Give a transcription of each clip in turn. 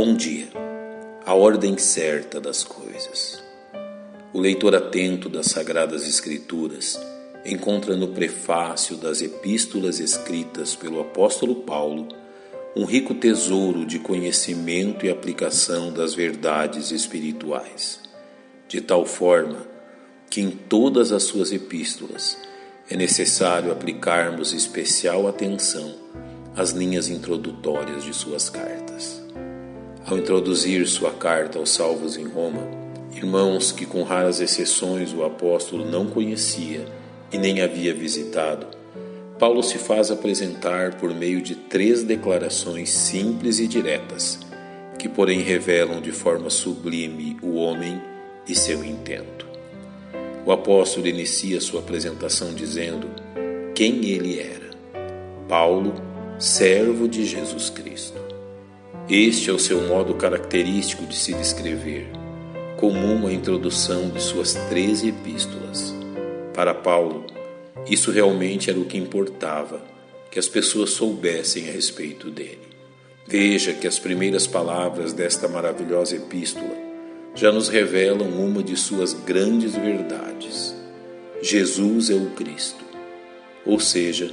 Bom dia. A ordem certa das coisas. O leitor atento das Sagradas Escrituras encontra no prefácio das epístolas escritas pelo apóstolo Paulo um rico tesouro de conhecimento e aplicação das verdades espirituais, de tal forma que em todas as suas epístolas é necessário aplicarmos especial atenção às linhas introdutórias de suas cartas. Ao introduzir sua carta aos salvos em Roma, irmãos que com raras exceções o apóstolo não conhecia e nem havia visitado, Paulo se faz apresentar por meio de três declarações simples e diretas, que porém revelam de forma sublime o homem e seu intento. O apóstolo inicia sua apresentação dizendo quem ele era: Paulo, servo de Jesus Cristo. Este é o seu modo característico de se descrever, comum à introdução de suas treze epístolas. Para Paulo, isso realmente era o que importava, que as pessoas soubessem a respeito dele. Veja que as primeiras palavras desta maravilhosa epístola já nos revelam uma de suas grandes verdades. Jesus é o Cristo. Ou seja,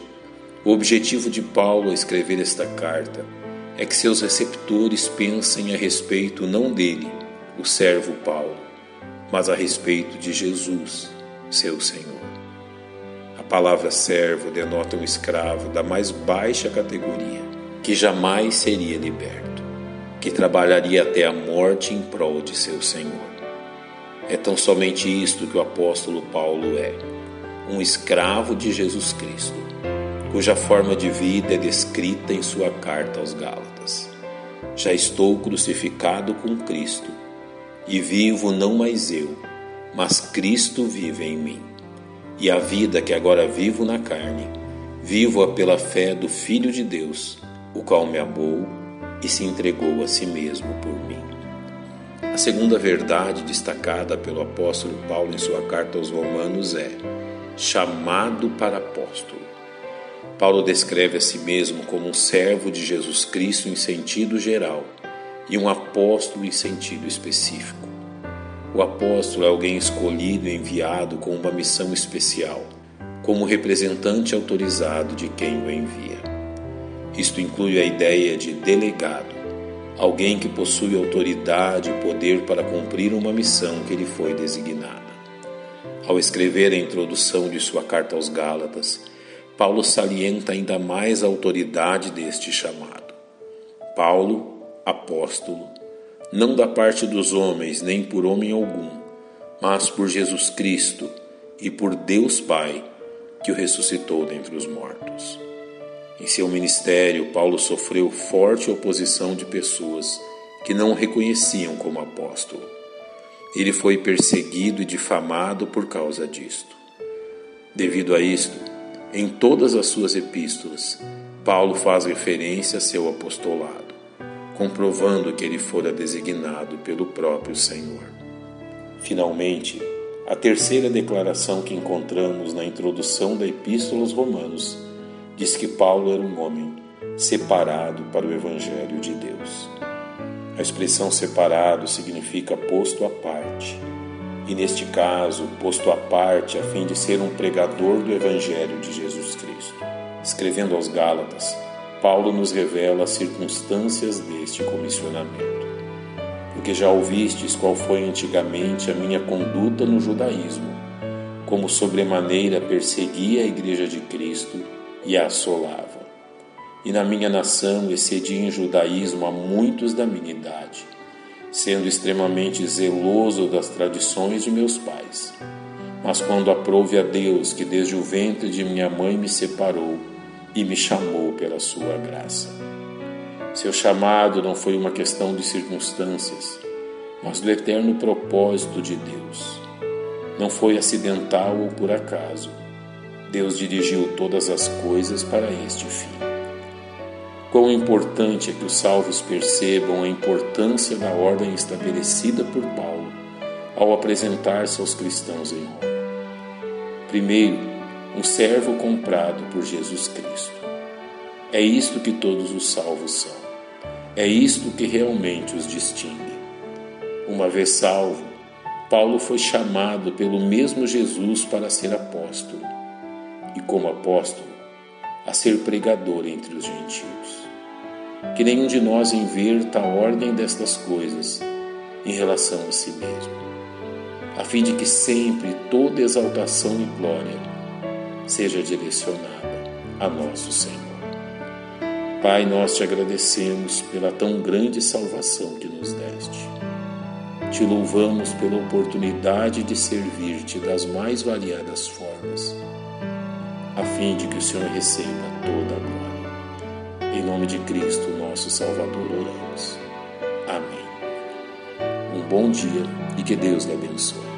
o objetivo de Paulo ao escrever esta carta é que seus receptores pensem a respeito não dele, o servo Paulo, mas a respeito de Jesus, seu Senhor. A palavra servo denota um escravo da mais baixa categoria, que jamais seria liberto, que trabalharia até a morte em prol de seu Senhor. É tão somente isto que o apóstolo Paulo é: um escravo de Jesus Cristo cuja forma de vida é descrita em sua carta aos Gálatas. Já estou crucificado com Cristo, e vivo não mais eu, mas Cristo vive em mim. E a vida que agora vivo na carne, vivo-a pela fé do Filho de Deus, o qual me amou e se entregou a si mesmo por mim. A segunda verdade destacada pelo apóstolo Paulo em sua carta aos Romanos é: chamado para apóstolo. Paulo descreve a si mesmo como um servo de Jesus Cristo em sentido geral e um apóstolo em sentido específico. O apóstolo é alguém escolhido e enviado com uma missão especial, como representante autorizado de quem o envia. Isto inclui a ideia de delegado, alguém que possui autoridade e poder para cumprir uma missão que lhe foi designada. Ao escrever a introdução de sua carta aos Gálatas, Paulo salienta ainda mais a autoridade deste chamado. Paulo, apóstolo, não da parte dos homens, nem por homem algum, mas por Jesus Cristo e por Deus Pai, que o ressuscitou dentre os mortos. Em seu ministério, Paulo sofreu forte oposição de pessoas que não o reconheciam como apóstolo. Ele foi perseguido e difamado por causa disto. Devido a isto, em todas as suas epístolas, Paulo faz referência a seu apostolado, comprovando que ele fora designado pelo próprio Senhor. Finalmente, a terceira declaração que encontramos na introdução da Epístola aos Romanos diz que Paulo era um homem separado para o Evangelho de Deus. A expressão separado significa posto à parte e, neste caso, posto à parte a fim de ser um pregador do Evangelho de Jesus Cristo. Escrevendo aos Gálatas, Paulo nos revela as circunstâncias deste comissionamento. Porque já ouvistes qual foi antigamente a minha conduta no judaísmo, como sobremaneira perseguia a Igreja de Cristo e a assolava. E na minha nação excedi em judaísmo a muitos da minha idade sendo extremamente zeloso das tradições de meus pais. Mas quando aprouve a Deus que desde o ventre de minha mãe me separou e me chamou pela sua graça. Seu chamado não foi uma questão de circunstâncias, mas do eterno propósito de Deus. Não foi acidental ou por acaso. Deus dirigiu todas as coisas para este fim. Quão importante é que os salvos percebam a importância da ordem estabelecida por Paulo ao apresentar-se aos cristãos em Roma. Primeiro, um servo comprado por Jesus Cristo. É isto que todos os salvos são. É isto que realmente os distingue. Uma vez salvo, Paulo foi chamado pelo mesmo Jesus para ser apóstolo e, como apóstolo, a ser pregador entre os gentios. Que nenhum de nós inverta a ordem destas coisas em relação a si mesmo, a fim de que sempre toda exaltação e glória seja direcionada a nosso Senhor. Pai, nós te agradecemos pela tão grande salvação que nos deste. Te louvamos pela oportunidade de servir-te das mais variadas formas, a fim de que o Senhor receba toda a glória. Em nome de Cristo, nosso Salvador, oramos. Amém. Um bom dia e que Deus lhe abençoe.